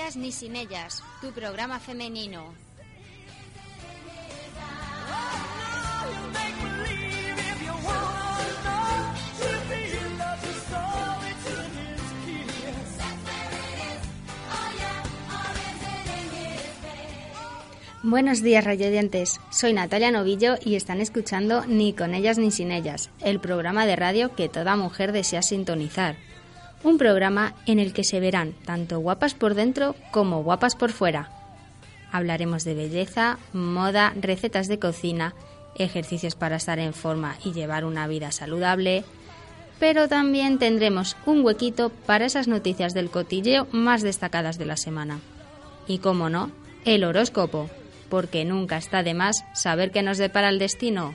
Ellas ni sin ellas, tu programa femenino. Buenos días, radioyentes. Soy Natalia Novillo y están escuchando Ni con ellas ni sin ellas, el programa de radio que toda mujer desea sintonizar. Un programa en el que se verán tanto guapas por dentro como guapas por fuera. Hablaremos de belleza, moda, recetas de cocina, ejercicios para estar en forma y llevar una vida saludable, pero también tendremos un huequito para esas noticias del cotilleo más destacadas de la semana. Y como no, el horóscopo, porque nunca está de más saber qué nos depara el destino.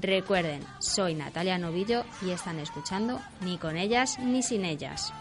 Recuerden, soy Natalia Novillo y están escuchando Ni con ellas ni sin ellas.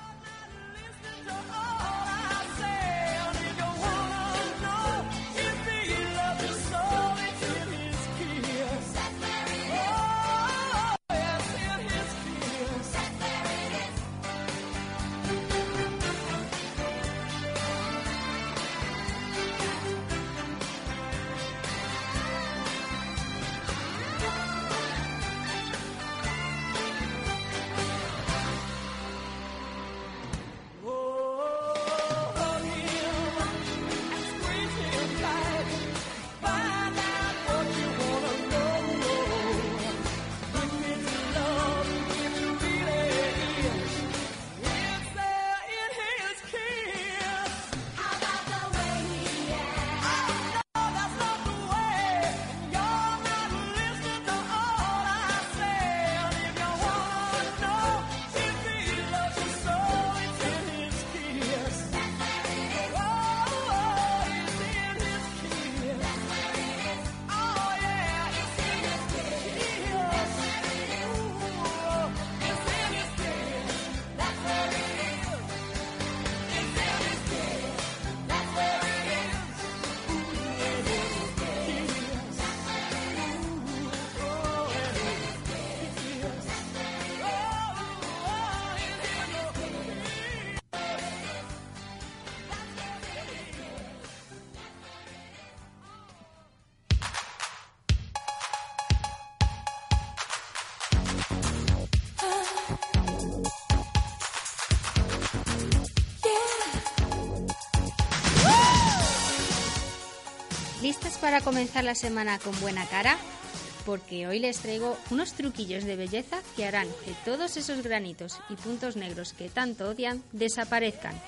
¿Listas para comenzar la semana con buena cara? Porque hoy les traigo unos truquillos de belleza que harán que todos esos granitos y puntos negros que tanto odian desaparezcan.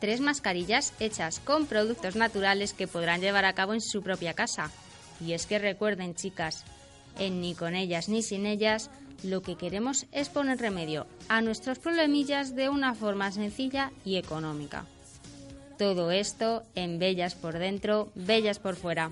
Tres mascarillas hechas con productos naturales que podrán llevar a cabo en su propia casa. Y es que recuerden, chicas, en ni con ellas ni sin ellas, lo que queremos es poner remedio a nuestros problemillas de una forma sencilla y económica. Todo esto en Bellas por dentro, Bellas por fuera.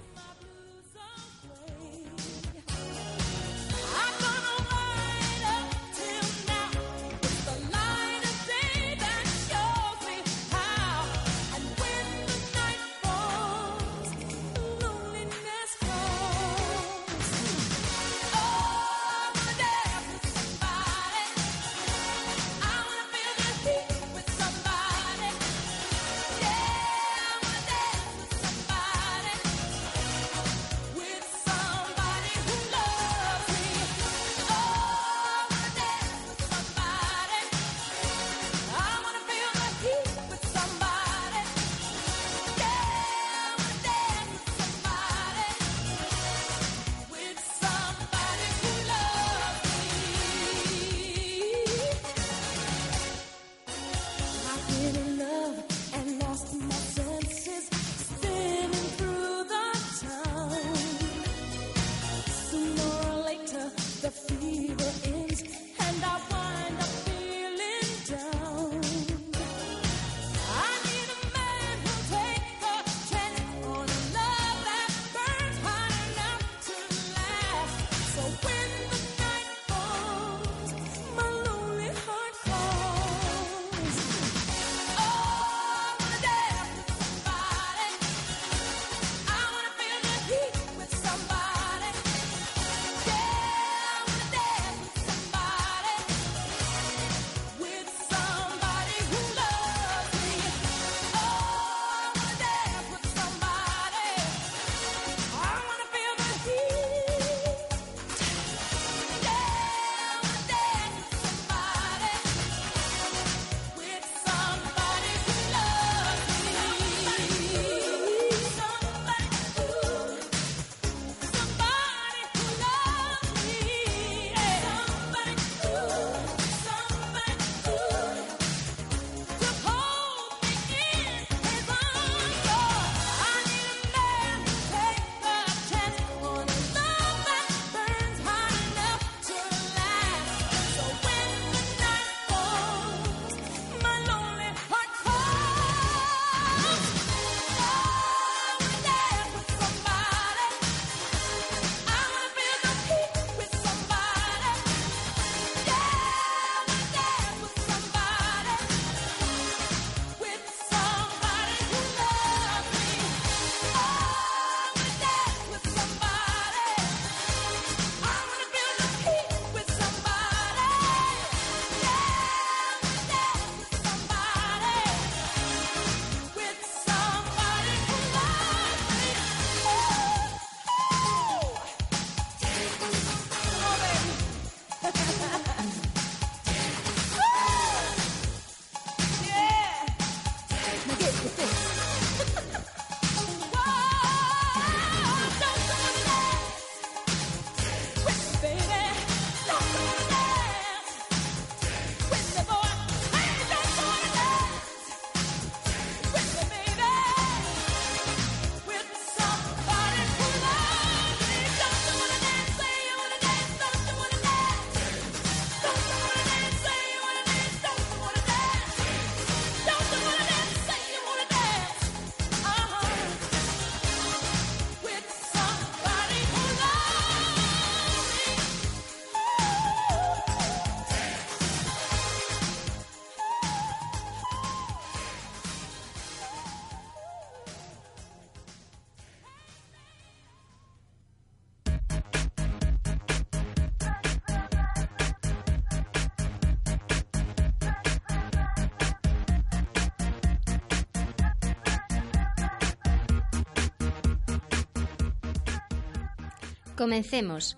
Comencemos.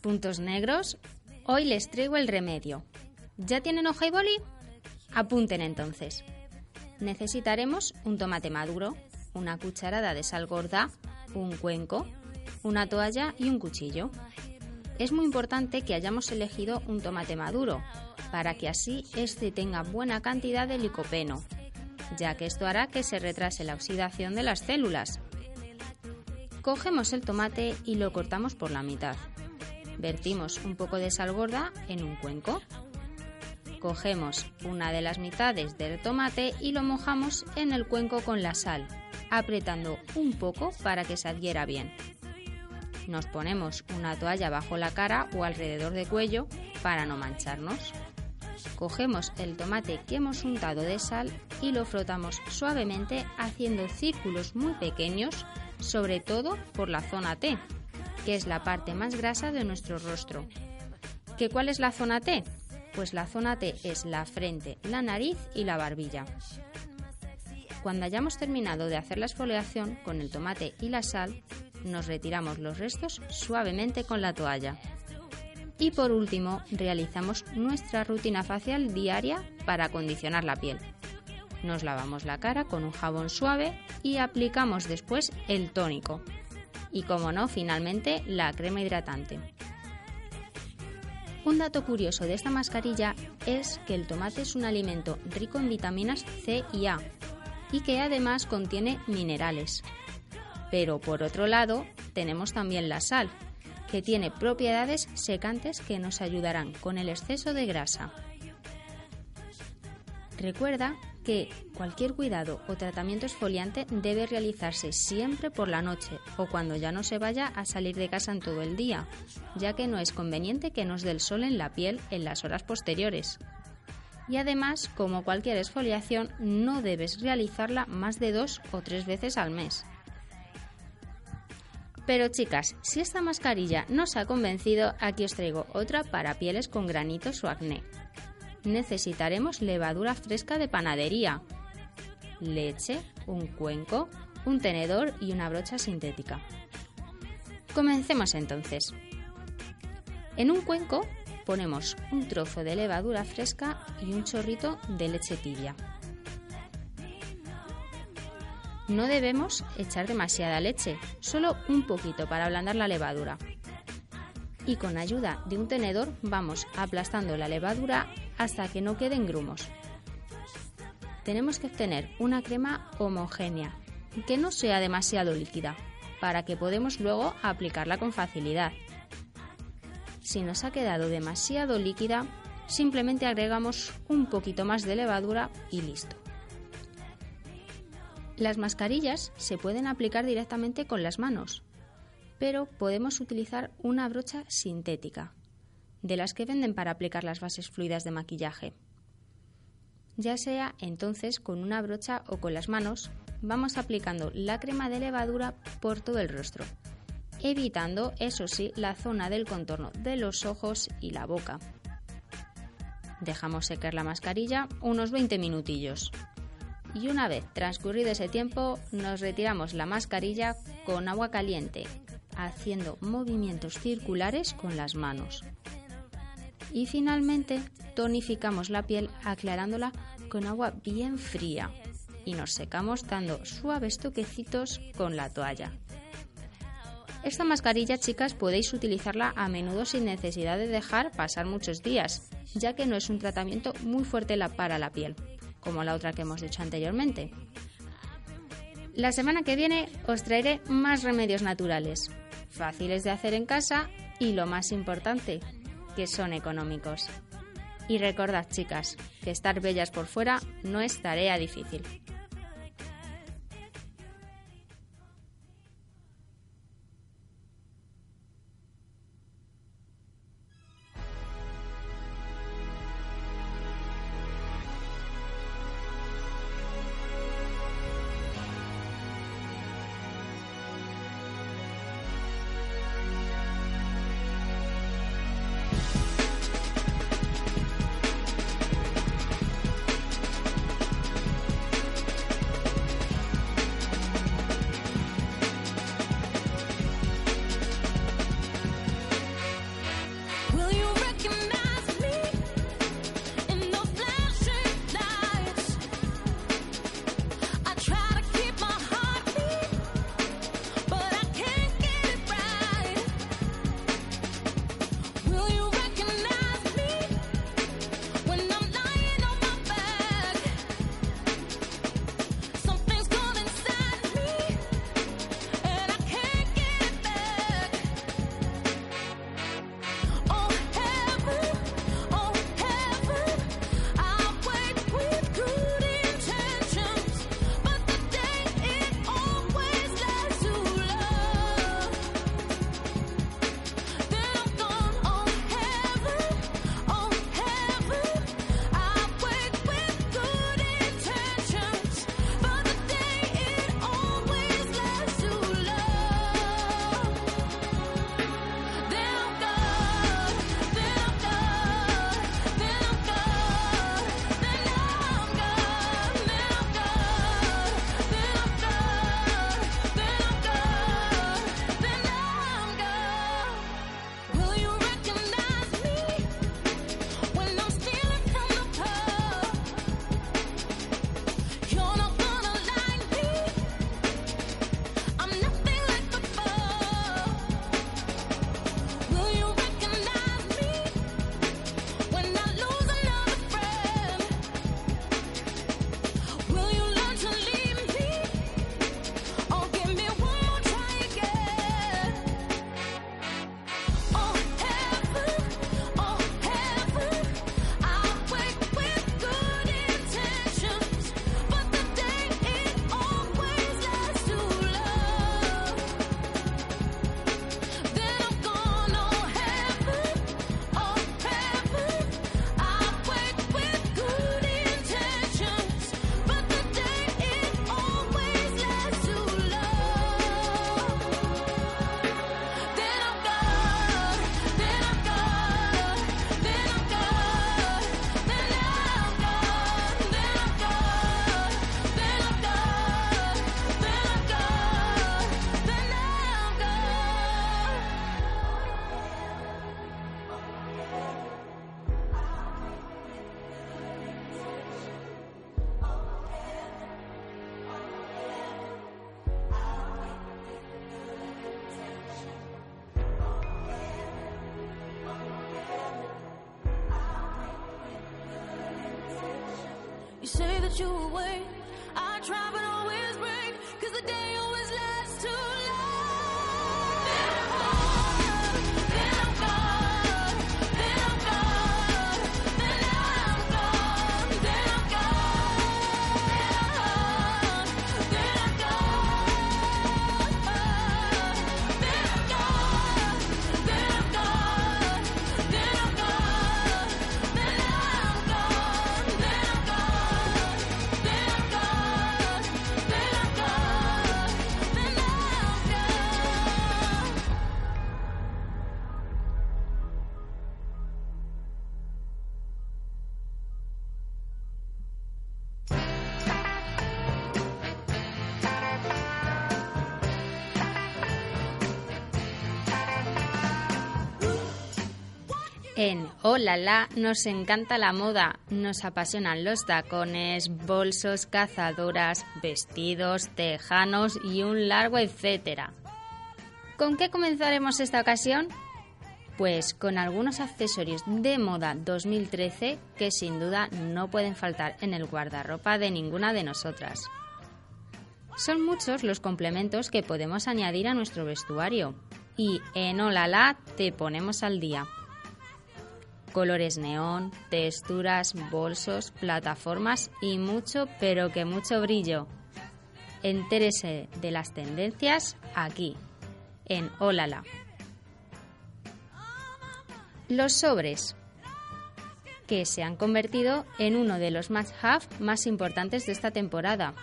Puntos negros. Hoy les traigo el remedio. ¿Ya tienen hoja y boli? Apunten entonces. Necesitaremos un tomate maduro, una cucharada de sal gorda, un cuenco, una toalla y un cuchillo. Es muy importante que hayamos elegido un tomate maduro, para que así éste tenga buena cantidad de licopeno, ya que esto hará que se retrase la oxidación de las células. Cogemos el tomate y lo cortamos por la mitad. Vertimos un poco de sal gorda en un cuenco. Cogemos una de las mitades del tomate y lo mojamos en el cuenco con la sal, apretando un poco para que se adhiera bien. Nos ponemos una toalla bajo la cara o alrededor de cuello para no mancharnos. Cogemos el tomate que hemos untado de sal y lo frotamos suavemente haciendo círculos muy pequeños, sobre todo por la zona T, que es la parte más grasa de nuestro rostro. ¿Qué cuál es la zona T? Pues la zona T es la frente, la nariz y la barbilla. Cuando hayamos terminado de hacer la exfoliación con el tomate y la sal, nos retiramos los restos suavemente con la toalla. Y por último, realizamos nuestra rutina facial diaria para acondicionar la piel. Nos lavamos la cara con un jabón suave y aplicamos después el tónico. Y como no, finalmente la crema hidratante. Un dato curioso de esta mascarilla es que el tomate es un alimento rico en vitaminas C y A y que además contiene minerales. Pero por otro lado, tenemos también la sal, que tiene propiedades secantes que nos ayudarán con el exceso de grasa. Recuerda que cualquier cuidado o tratamiento exfoliante debe realizarse siempre por la noche o cuando ya no se vaya a salir de casa en todo el día, ya que no es conveniente que nos dé el sol en la piel en las horas posteriores. Y además, como cualquier exfoliación, no debes realizarla más de dos o tres veces al mes. Pero chicas, si esta mascarilla no os ha convencido, aquí os traigo otra para pieles con granitos o acné. Necesitaremos levadura fresca de panadería, leche, un cuenco, un tenedor y una brocha sintética. Comencemos entonces. En un cuenco ponemos un trozo de levadura fresca y un chorrito de leche tibia. No debemos echar demasiada leche, solo un poquito para ablandar la levadura. Y con ayuda de un tenedor vamos aplastando la levadura hasta que no queden grumos. Tenemos que obtener una crema homogénea, que no sea demasiado líquida, para que podamos luego aplicarla con facilidad. Si nos ha quedado demasiado líquida, simplemente agregamos un poquito más de levadura y listo. Las mascarillas se pueden aplicar directamente con las manos, pero podemos utilizar una brocha sintética, de las que venden para aplicar las bases fluidas de maquillaje. Ya sea entonces con una brocha o con las manos, vamos aplicando la crema de levadura por todo el rostro, evitando, eso sí, la zona del contorno de los ojos y la boca. Dejamos secar la mascarilla unos 20 minutillos y una vez transcurrido ese tiempo nos retiramos la mascarilla con agua caliente, haciendo movimientos circulares con las manos. Y finalmente tonificamos la piel aclarándola con agua bien fría y nos secamos dando suaves toquecitos con la toalla. Esta mascarilla, chicas, podéis utilizarla a menudo sin necesidad de dejar pasar muchos días, ya que no es un tratamiento muy fuerte para la piel como la otra que hemos dicho anteriormente. La semana que viene os traeré más remedios naturales, fáciles de hacer en casa y lo más importante, que son económicos. Y recordad, chicas, que estar bellas por fuera no es tarea difícil. You away. I try but En Hola La nos encanta la moda, nos apasionan los tacones, bolsos, cazadoras, vestidos, tejanos y un largo etcétera. ¿Con qué comenzaremos esta ocasión? Pues con algunos accesorios de moda 2013 que sin duda no pueden faltar en el guardarropa de ninguna de nosotras. Son muchos los complementos que podemos añadir a nuestro vestuario y en Hola La te ponemos al día colores neón, texturas, bolsos, plataformas y mucho, pero que mucho brillo. Entérese de las tendencias aquí, en Olala. Los sobres, que se han convertido en uno de los must-have más importantes de esta temporada.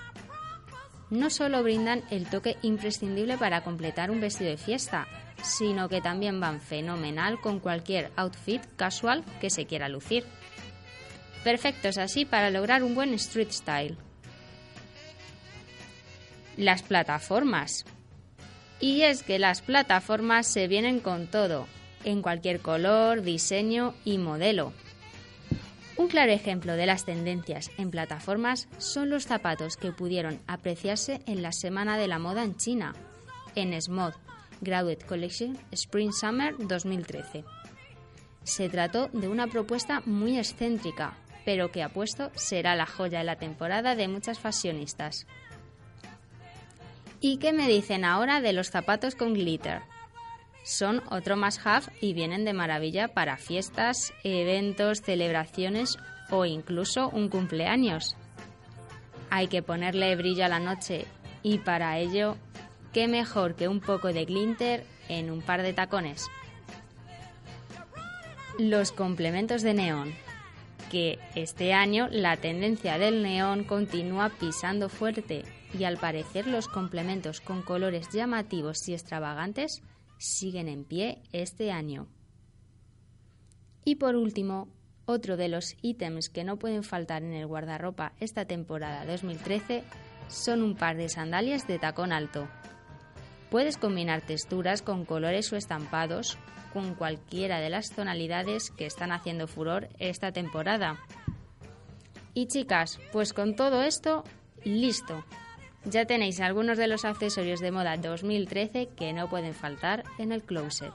No solo brindan el toque imprescindible para completar un vestido de fiesta, sino que también van fenomenal con cualquier outfit casual que se quiera lucir. Perfectos así para lograr un buen street style. Las plataformas. Y es que las plataformas se vienen con todo, en cualquier color, diseño y modelo. Un claro ejemplo de las tendencias en plataformas son los zapatos que pudieron apreciarse en la Semana de la Moda en China, en SMOD, Graduate Collection Spring Summer 2013. Se trató de una propuesta muy excéntrica, pero que apuesto será la joya de la temporada de muchas fashionistas. ¿Y qué me dicen ahora de los zapatos con glitter? Son otro más have y vienen de maravilla para fiestas, eventos, celebraciones o incluso un cumpleaños. Hay que ponerle brillo a la noche y para ello, qué mejor que un poco de glitter en un par de tacones. Los complementos de neón, que este año la tendencia del neón continúa pisando fuerte y al parecer los complementos con colores llamativos y extravagantes siguen en pie este año. Y por último, otro de los ítems que no pueden faltar en el guardarropa esta temporada 2013 son un par de sandalias de tacón alto. Puedes combinar texturas con colores o estampados con cualquiera de las tonalidades que están haciendo furor esta temporada. Y chicas, pues con todo esto, listo. Ya tenéis algunos de los accesorios de moda 2013 que no pueden faltar en el closet.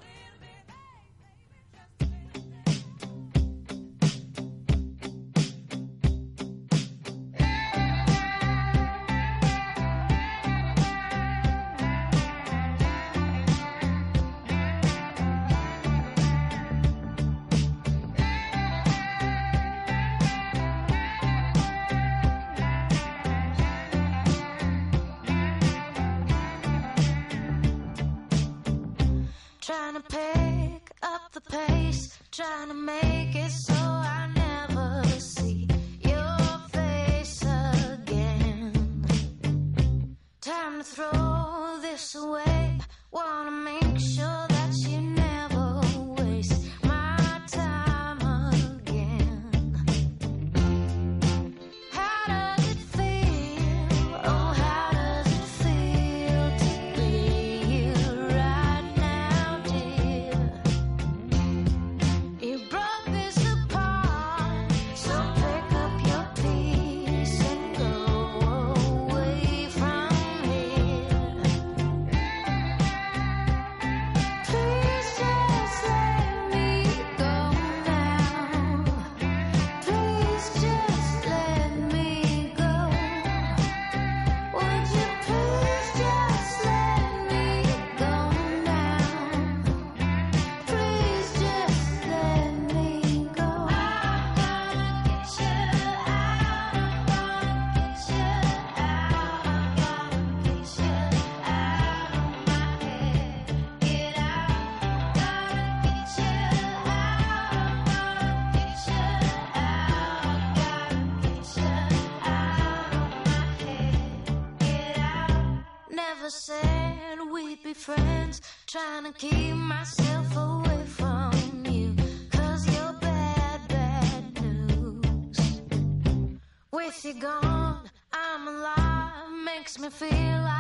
Friends, trying to keep myself away from you. Cause you're bad, bad news. With you gone, I'm alive. Makes me feel like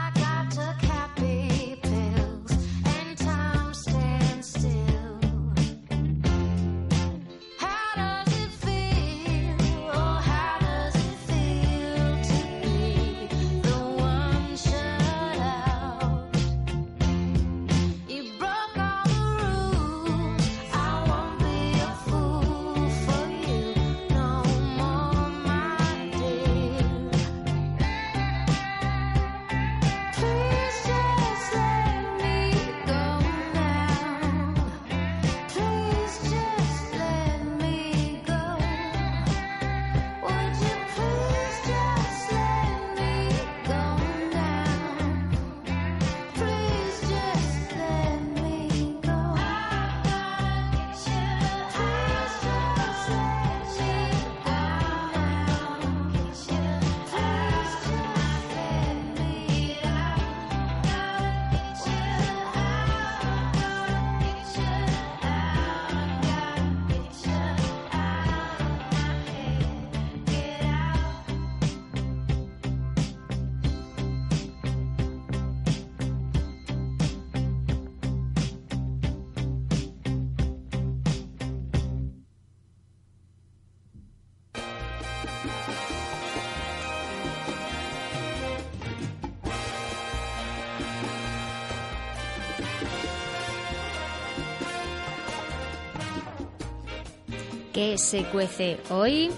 ¿Qué se cuece hoy?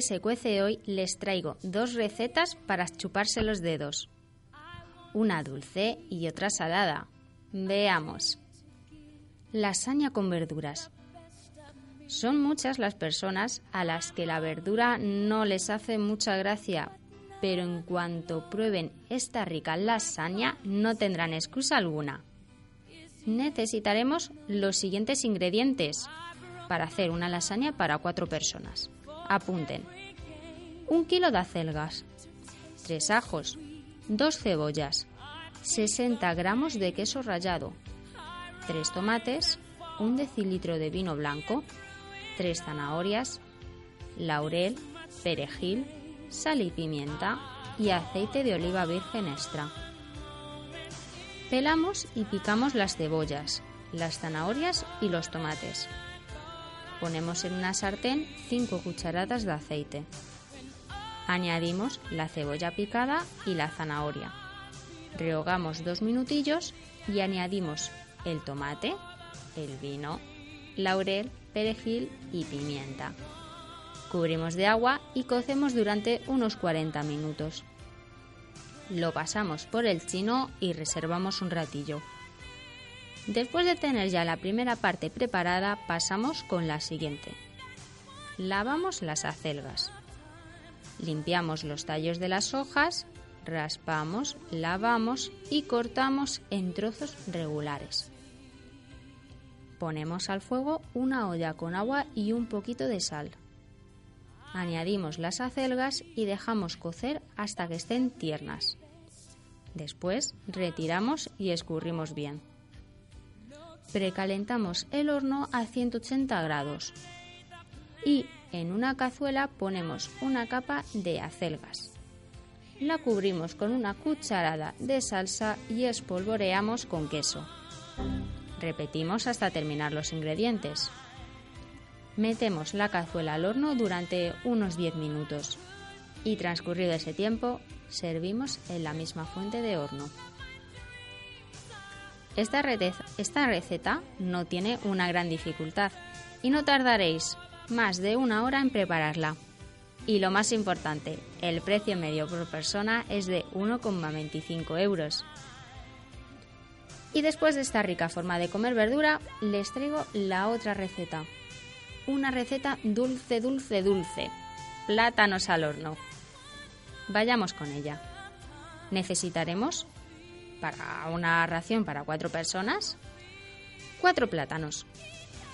¿Qué se cuece hoy? les traigo dos recetas para chuparse los dedos. Una dulce y otra salada. Veamos. Lasaña con verduras. Son muchas las personas a las que la verdura no les hace mucha gracia, pero en cuanto prueben esta rica lasaña no tendrán excusa alguna. Necesitaremos los siguientes ingredientes para hacer una lasaña para cuatro personas. Apunten. Un kilo de acelgas, tres ajos, dos cebollas, 60 gramos de queso rallado, tres tomates, un decilitro de vino blanco, tres zanahorias, laurel, perejil, sal y pimienta y aceite de oliva virgen extra. Pelamos y picamos las cebollas, las zanahorias y los tomates. Ponemos en una sartén 5 cucharadas de aceite. Añadimos la cebolla picada y la zanahoria. Rehogamos dos minutillos y añadimos el tomate, el vino, laurel, perejil y pimienta. Cubrimos de agua y cocemos durante unos 40 minutos. Lo pasamos por el chino y reservamos un ratillo. Después de tener ya la primera parte preparada, pasamos con la siguiente. Lavamos las acelgas. Limpiamos los tallos de las hojas, raspamos, lavamos y cortamos en trozos regulares. Ponemos al fuego una olla con agua y un poquito de sal. Añadimos las acelgas y dejamos cocer hasta que estén tiernas. Después retiramos y escurrimos bien. Precalentamos el horno a 180 grados y en una cazuela ponemos una capa de acelgas. La cubrimos con una cucharada de salsa y espolvoreamos con queso. Repetimos hasta terminar los ingredientes. Metemos la cazuela al horno durante unos 10 minutos y transcurrido ese tiempo servimos en la misma fuente de horno. Esta, receta no tiene una gran dificultad y no tardaréis más de una hora en prepararla. Y lo más importante, el precio medio por persona es de 1,25 euros. Y después de esta rica forma de comer verdura, les traigo la otra receta. Una receta dulce, dulce, dulce. Plátanos al horno. Vayamos con ella. Necesitaremos, para una ración para cuatro personas, cuatro plátanos,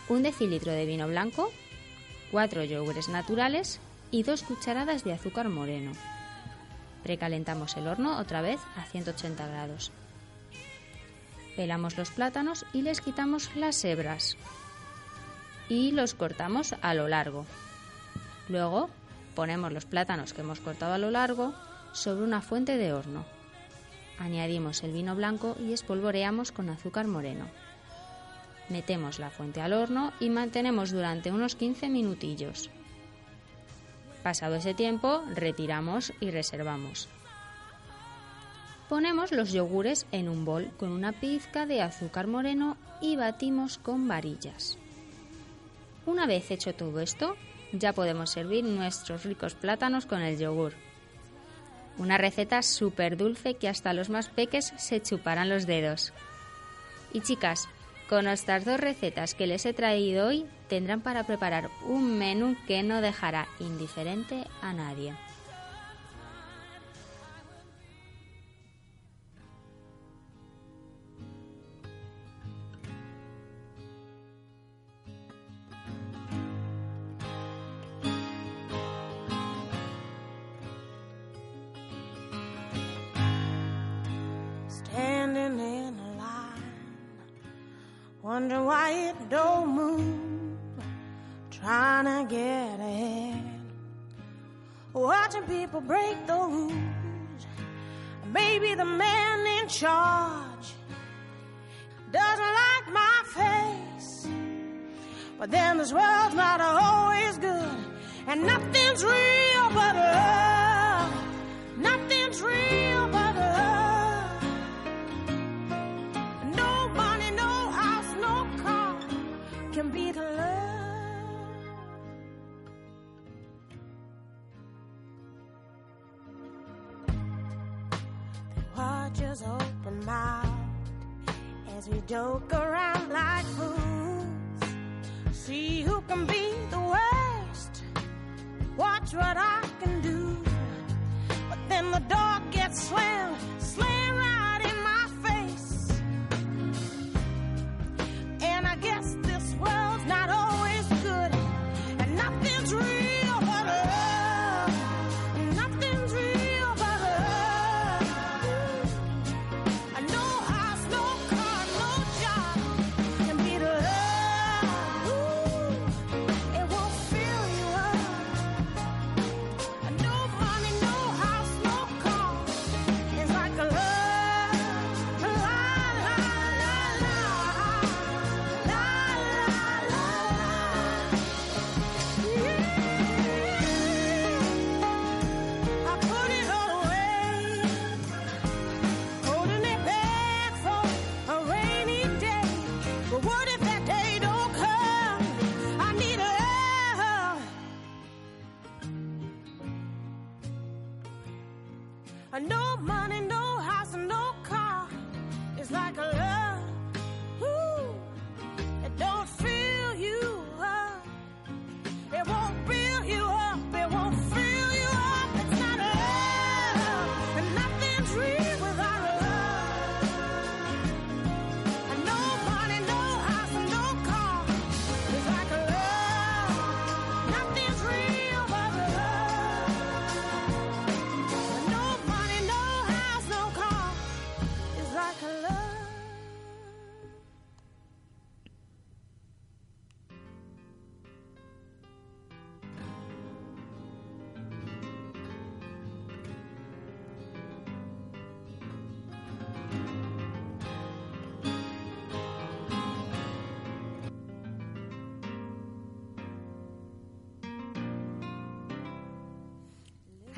un decilitro de vino blanco, cuatro yogures naturales y dos cucharadas de azúcar moreno. Precalentamos el horno otra vez a 180 grados. Pelamos los plátanos y les quitamos las hebras y los cortamos a lo largo. Luego ponemos los plátanos que hemos cortado a lo largo sobre una fuente de horno. Añadimos el vino blanco y espolvoreamos con azúcar moreno. Metemos la fuente al horno y mantenemos durante unos 15 minutillos. Pasado ese tiempo, retiramos y reservamos. Ponemos los yogures en un bol con una pizca de azúcar moreno y batimos con varillas. Una vez hecho todo esto, ya podemos servir nuestros ricos plátanos con el yogur. Una receta súper dulce que hasta los más peques se chuparán los dedos. Y chicas, con estas dos recetas que les he traído hoy, tendrán para preparar un menú que no dejará indiferente a nadie. Standing in line, wondering why it don't move, trying to get ahead, watching people break the rules. Maybe the man in charge doesn't like my face, but then this world's not always good, and nothing's real but love. Open mouthed as we joke around like fools. See who can be the worst. Watch what I can do. But then the door gets slammed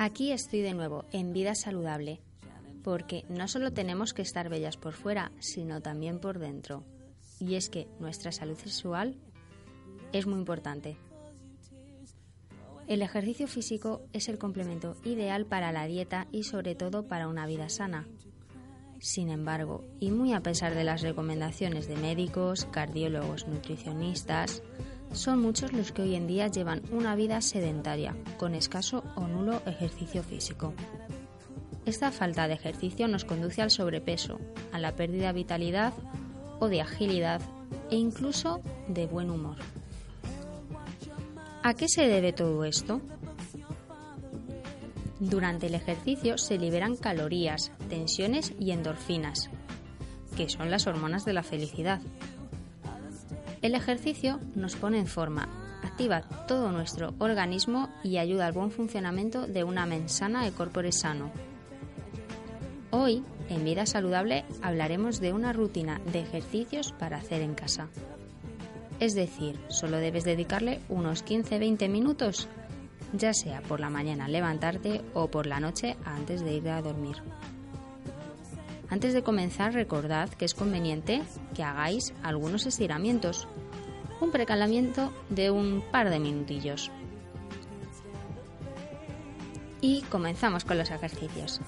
Aquí estoy de nuevo, en vida saludable, porque no solo tenemos que estar bellas por fuera, sino también por dentro. Y es que nuestra salud sexual es muy importante. El ejercicio físico es el complemento ideal para la dieta y sobre todo para una vida sana. Sin embargo, y muy a pesar de las recomendaciones de médicos, cardiólogos, nutricionistas, son muchos los que hoy en día llevan una vida sedentaria, con escaso o nulo ejercicio físico. Esta falta de ejercicio nos conduce al sobrepeso, a la pérdida de vitalidad o de agilidad e incluso de buen humor. ¿A qué se debe todo esto? Durante el ejercicio se liberan calorías, tensiones y endorfinas, que son las hormonas de la felicidad. El ejercicio nos pone en forma, activa todo nuestro organismo y ayuda al buen funcionamiento de una mente sana y corpore sano. Hoy, en Vida Saludable, hablaremos de una rutina de ejercicios para hacer en casa. Es decir, solo debes dedicarle unos 15-20 minutos, ya sea por la mañana al levantarte o por la noche antes de ir a dormir. Antes de comenzar, recordad que es conveniente que hagáis algunos estiramientos, un precalamiento de un par de minutillos. Y comenzamos con los ejercicios.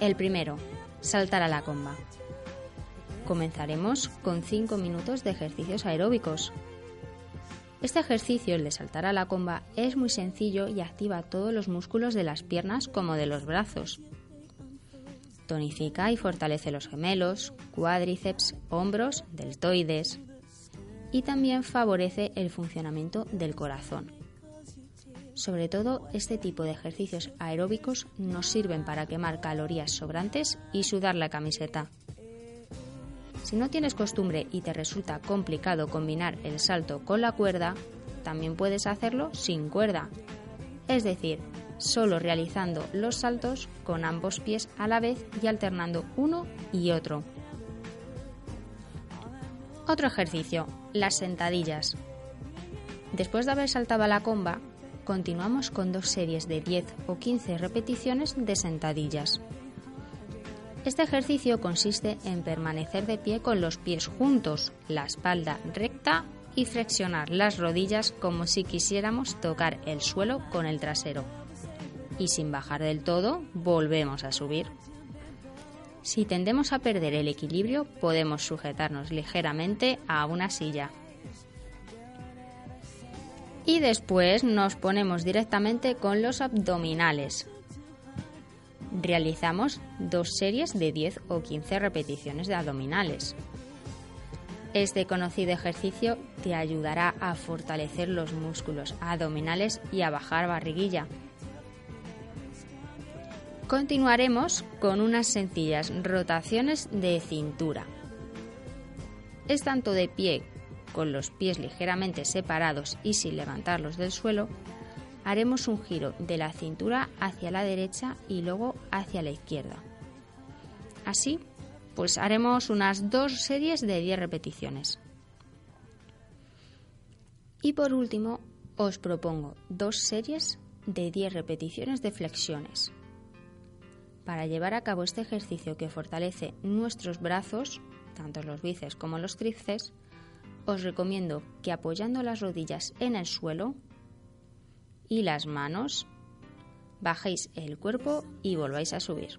El primero, saltar a la comba. Comenzaremos con 5 minutos de ejercicios aeróbicos. Este ejercicio, el de saltar a la comba, es muy sencillo y activa todos los músculos de las piernas como de los brazos. Tonifica y fortalece los gemelos, cuádriceps, hombros, deltoides y también favorece el funcionamiento del corazón. Sobre todo, este tipo de ejercicios aeróbicos nos sirven para quemar calorías sobrantes y sudar la camiseta. Si no tienes costumbre y te resulta complicado combinar el salto con la cuerda, también puedes hacerlo sin cuerda. Es decir, solo realizando los saltos con ambos pies a la vez y alternando uno y otro. Otro ejercicio, las sentadillas. Después de haber saltado a la comba, continuamos con dos series de 10 o 15 repeticiones de sentadillas. Este ejercicio consiste en permanecer de pie con los pies juntos, la espalda recta y flexionar las rodillas como si quisiéramos tocar el suelo con el trasero. Y sin bajar del todo, volvemos a subir. Si tendemos a perder el equilibrio, podemos sujetarnos ligeramente a una silla. Y después nos ponemos directamente con los abdominales. Realizamos dos series de 10 o 15 repeticiones de abdominales. Este conocido ejercicio te ayudará a fortalecer los músculos abdominales y a bajar barriguilla. Continuaremos con unas sencillas rotaciones de cintura. Es tanto de pie con los pies ligeramente separados y sin levantarlos del suelo, haremos un giro de la cintura hacia la derecha y luego hacia la izquierda. Así, pues haremos unas dos series de 10 repeticiones. Y por último, os propongo dos series de 10 repeticiones de flexiones. Para llevar a cabo este ejercicio que fortalece nuestros brazos, tanto los bíceps como los tríceps, os recomiendo que apoyando las rodillas en el suelo y las manos, bajéis el cuerpo y volváis a subir.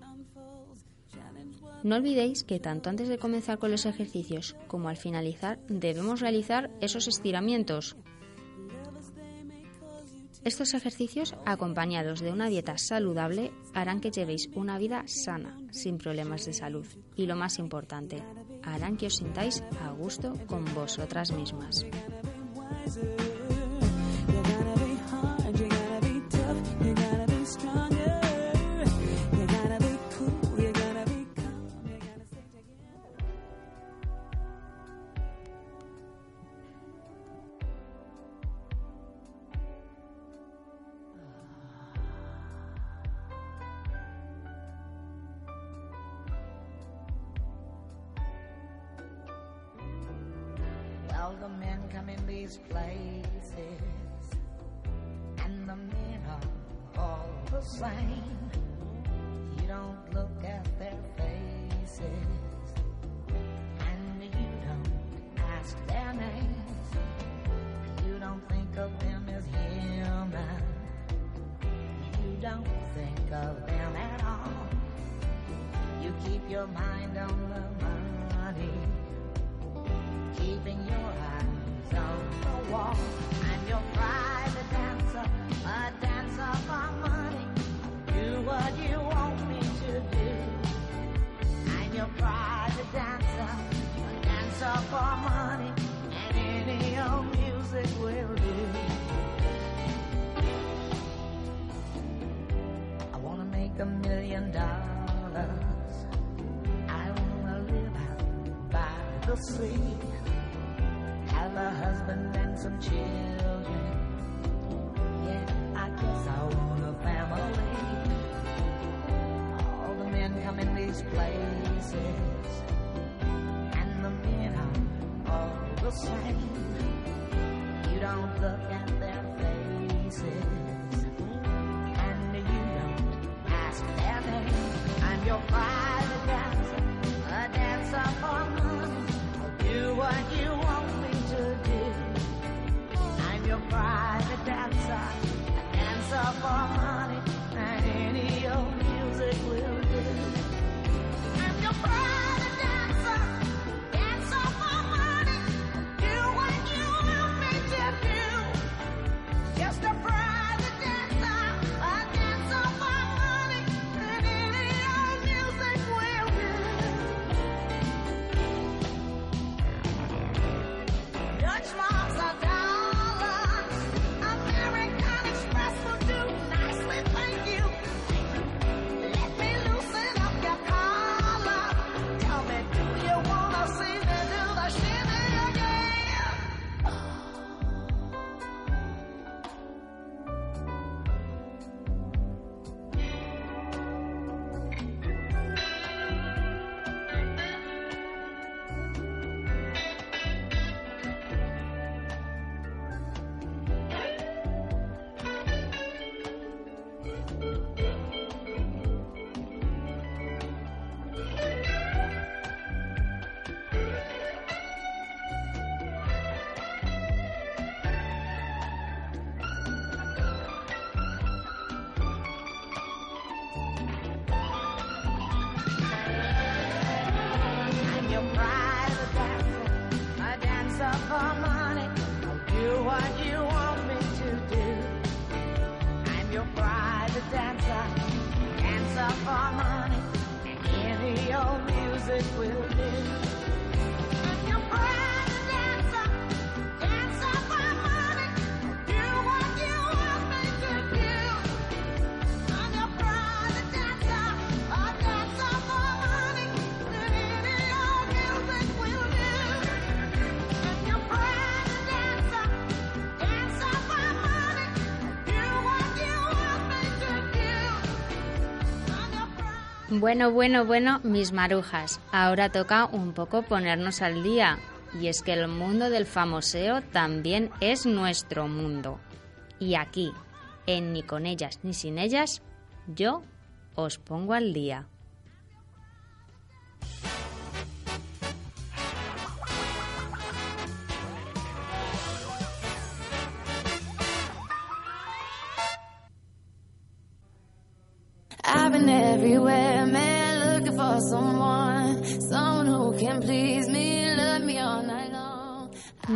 No olvidéis que tanto antes de comenzar con los ejercicios como al finalizar debemos realizar esos estiramientos. Estos ejercicios, acompañados de una dieta saludable, harán que llevéis una vida sana, sin problemas de salud. Y lo más importante, harán que os sintáis a gusto con vosotras mismas. coffee, have a husband and some children. Music will Bueno, bueno, bueno, mis marujas. Ahora toca un poco ponernos al día. Y es que el mundo del famoseo también es nuestro mundo. Y aquí, en Ni con ellas ni sin ellas, yo os pongo al día.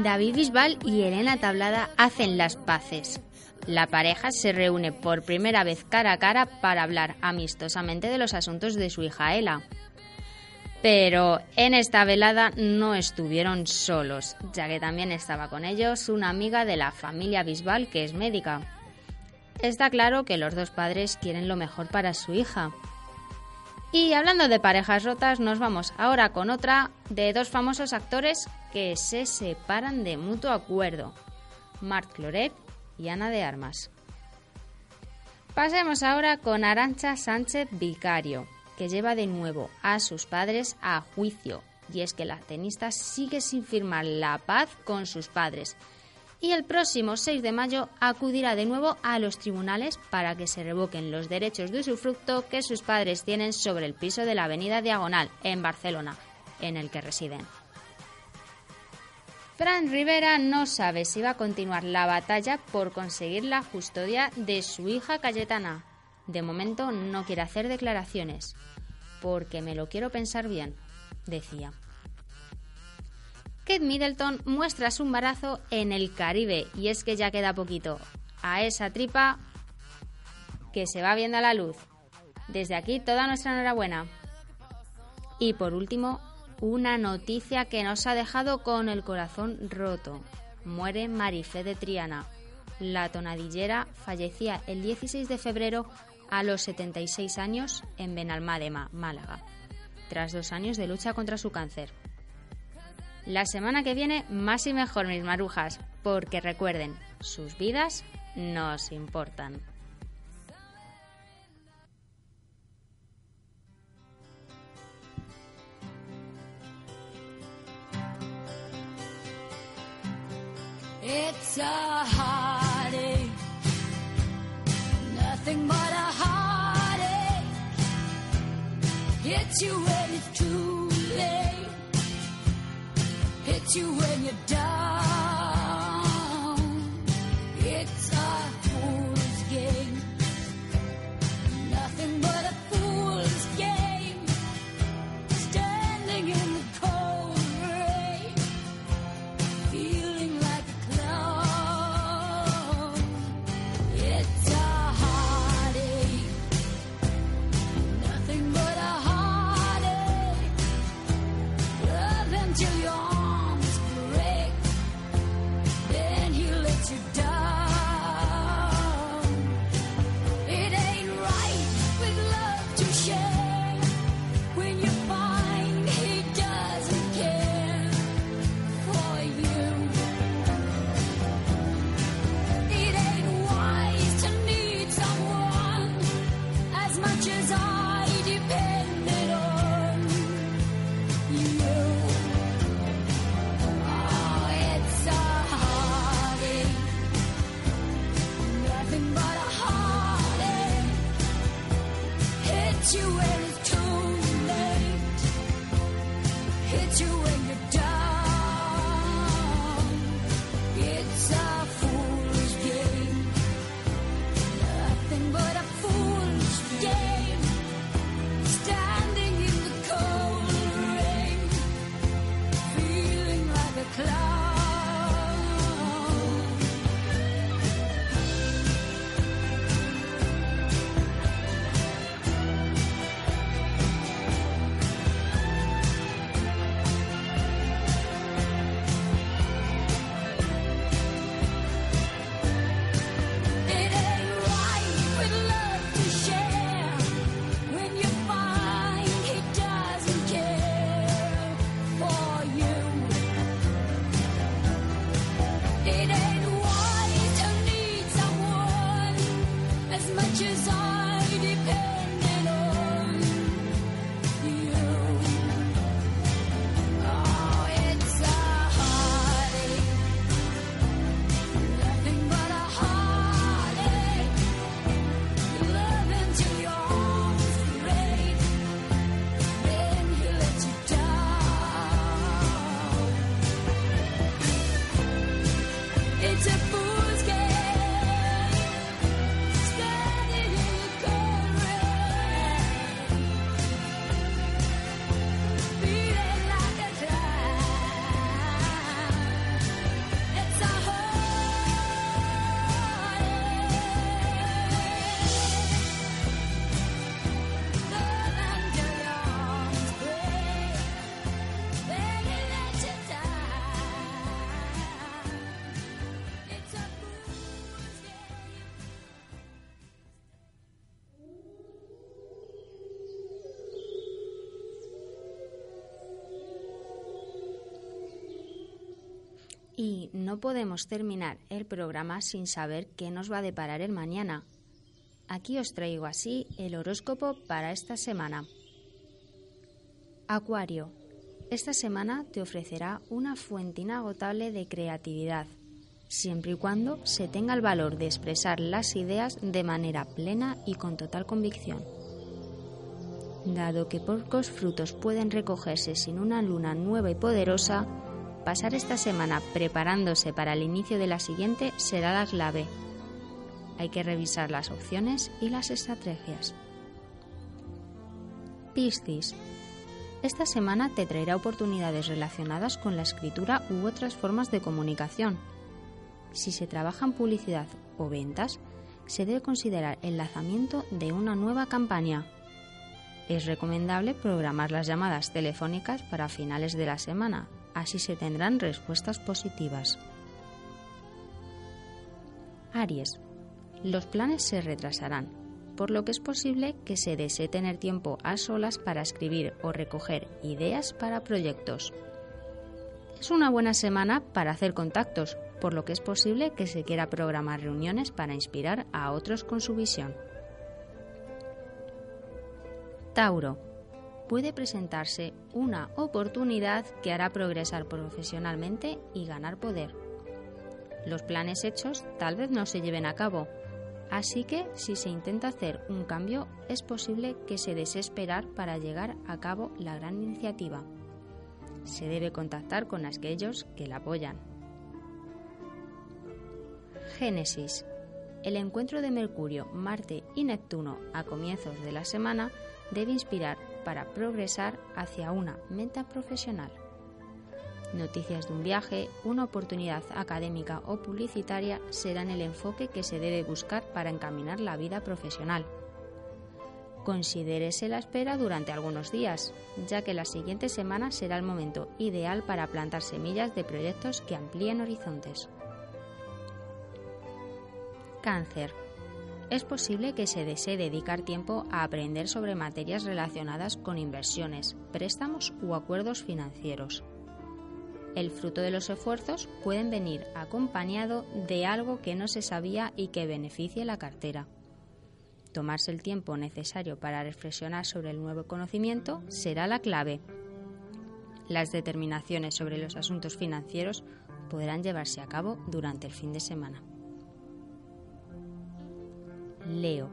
David Bisbal y Elena Tablada hacen las paces. La pareja se reúne por primera vez cara a cara para hablar amistosamente de los asuntos de su hija Ela. Pero en esta velada no estuvieron solos, ya que también estaba con ellos una amiga de la familia Bisbal que es médica. Está claro que los dos padres quieren lo mejor para su hija. Y hablando de parejas rotas, nos vamos ahora con otra de dos famosos actores que se separan de mutuo acuerdo, Marc Cloret y Ana de Armas. Pasemos ahora con Arancha Sánchez Vicario, que lleva de nuevo a sus padres a juicio. Y es que la tenista sigue sin firmar la paz con sus padres. Y el próximo 6 de mayo acudirá de nuevo a los tribunales para que se revoquen los derechos de usufructo que sus padres tienen sobre el piso de la Avenida Diagonal, en Barcelona, en el que residen. Fran Rivera no sabe si va a continuar la batalla por conseguir la custodia de su hija Cayetana. De momento no quiere hacer declaraciones. porque me lo quiero pensar bien, decía. Kate Middleton muestra su embarazo en el Caribe y es que ya queda poquito. A esa tripa que se va viendo a la luz. Desde aquí toda nuestra enhorabuena. Y por último, una noticia que nos ha dejado con el corazón roto. Muere Marifé de Triana. La tonadillera fallecía el 16 de febrero a los 76 años en Benalmádena, Málaga, tras dos años de lucha contra su cáncer. La semana que viene, más y mejor, mis marujas, porque recuerden, sus vidas nos importan. It's a nothing but a hits you when you're down. No podemos terminar el programa sin saber qué nos va a deparar el mañana. Aquí os traigo así el horóscopo para esta semana. Acuario, esta semana te ofrecerá una fuente inagotable de creatividad, siempre y cuando se tenga el valor de expresar las ideas de manera plena y con total convicción. Dado que pocos frutos pueden recogerse sin una luna nueva y poderosa, pasar esta semana preparándose para el inicio de la siguiente será la clave. Hay que revisar las opciones y las estrategias. Piscis. Esta semana te traerá oportunidades relacionadas con la escritura u otras formas de comunicación. Si se trabaja en publicidad o ventas, se debe considerar el lanzamiento de una nueva campaña. Es recomendable programar las llamadas telefónicas para finales de la semana, así se tendrán respuestas positivas. Aries. Los planes se retrasarán, por lo que es posible que se desee tener tiempo a solas para escribir o recoger ideas para proyectos. Es una buena semana para hacer contactos, por lo que es posible que se quiera programar reuniones para inspirar a otros con su visión. Tauro. Puede presentarse una oportunidad que hará progresar profesionalmente y ganar poder. Los planes hechos tal vez no se lleven a cabo, así que si se intenta hacer un cambio es posible que se desesperar para llegar a cabo la gran iniciativa. Se debe contactar con aquellos que la apoyan. Génesis. El encuentro de Mercurio, Marte y Neptuno a comienzos de la semana debe inspirar para progresar hacia una meta profesional. Noticias de un viaje, una oportunidad académica o publicitaria serán el enfoque que se debe buscar para encaminar la vida profesional. Considérese la espera durante algunos días, ya que la siguiente semana será el momento ideal para plantar semillas de proyectos que amplíen horizontes. Cáncer. Es posible que se desee dedicar tiempo a aprender sobre materias relacionadas con inversiones, préstamos u acuerdos financieros. El fruto de los esfuerzos pueden venir acompañado de algo que no se sabía y que beneficie la cartera. Tomarse el tiempo necesario para reflexionar sobre el nuevo conocimiento será la clave. Las determinaciones sobre los asuntos financieros podrán llevarse a cabo durante el fin de semana. Leo.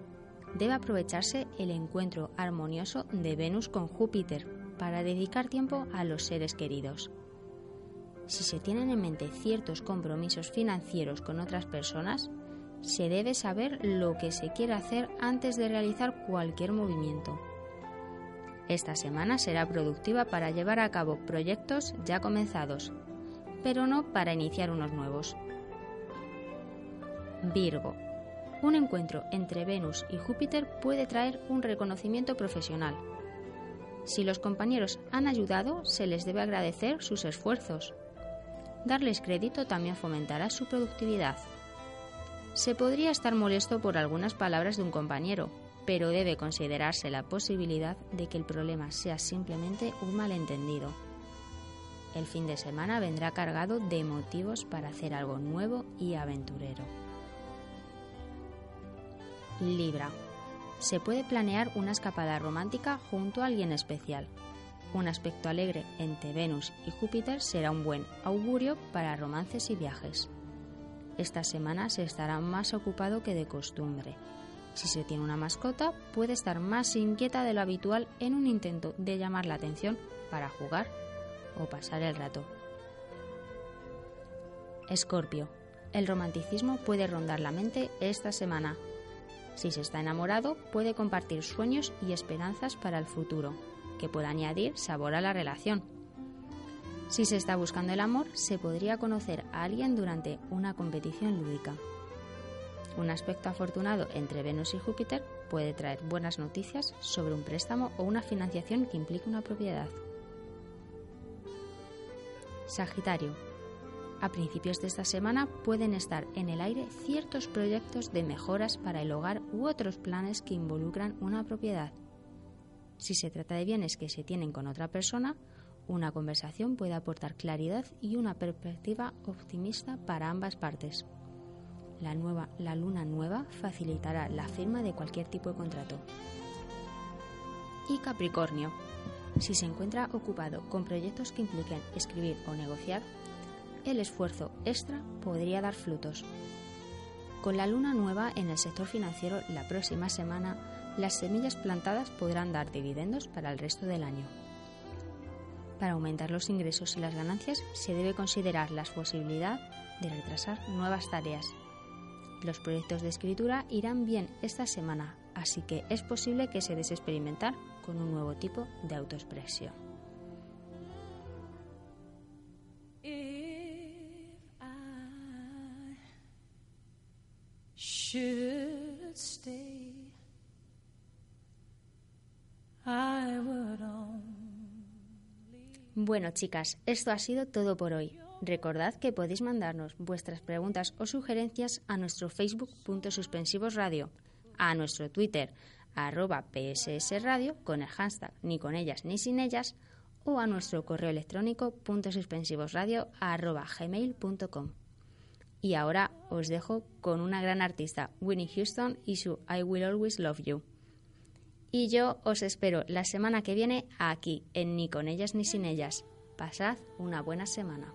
Debe aprovecharse el encuentro armonioso de Venus con Júpiter para dedicar tiempo a los seres queridos. Si se tienen en mente ciertos compromisos financieros con otras personas, se debe saber lo que se quiere hacer antes de realizar cualquier movimiento. Esta semana será productiva para llevar a cabo proyectos ya comenzados, pero no para iniciar unos nuevos. Virgo. Un encuentro entre Venus y Júpiter puede traer un reconocimiento profesional. Si los compañeros han ayudado, se les debe agradecer sus esfuerzos. Darles crédito también fomentará su productividad. Se podría estar molesto por algunas palabras de un compañero, pero debe considerarse la posibilidad de que el problema sea simplemente un malentendido. El fin de semana vendrá cargado de motivos para hacer algo nuevo y aventurero. Libra. Se puede planear una escapada romántica junto a alguien especial. Un aspecto alegre entre Venus y Júpiter será un buen augurio para romances y viajes. Esta semana se estará más ocupado que de costumbre. Si se tiene una mascota, puede estar más inquieta de lo habitual en un intento de llamar la atención para jugar o pasar el rato. Escorpio. El romanticismo puede rondar la mente esta semana. Si se está enamorado, puede compartir sueños y esperanzas para el futuro, que puede añadir sabor a la relación. Si se está buscando el amor, se podría conocer a alguien durante una competición lúdica. Un aspecto afortunado entre Venus y Júpiter puede traer buenas noticias sobre un préstamo o una financiación que implique una propiedad. Sagitario. A principios de esta semana pueden estar en el aire ciertos proyectos de mejoras para el hogar u otros planes que involucran una propiedad. Si se trata de bienes que se tienen con otra persona, una conversación puede aportar claridad y una perspectiva optimista para ambas partes. La, nueva, la luna nueva facilitará la firma de cualquier tipo de contrato. Y Capricornio. Si se encuentra ocupado con proyectos que impliquen escribir o negociar, el esfuerzo extra podría dar frutos. Con la luna nueva en el sector financiero la próxima semana, las semillas plantadas podrán dar dividendos para el resto del año. Para aumentar los ingresos y las ganancias se debe considerar la posibilidad de retrasar nuevas tareas. Los proyectos de escritura irán bien esta semana, así que es posible que se desexperimentar con un nuevo tipo de autoexpresión. Bueno, chicas, esto ha sido todo por hoy. Recordad que podéis mandarnos vuestras preguntas o sugerencias a nuestro Facebook punto suspensivos radio, a nuestro Twitter arroba PSS Radio con el hashtag ni con ellas ni sin ellas o a nuestro correo electrónico punto suspensivos radio arroba gmail.com. Y ahora os dejo con una gran artista, Winnie Houston y su I Will Always Love You. Y yo os espero la semana que viene aquí, en Ni con ellas ni sin ellas. Pasad una buena semana.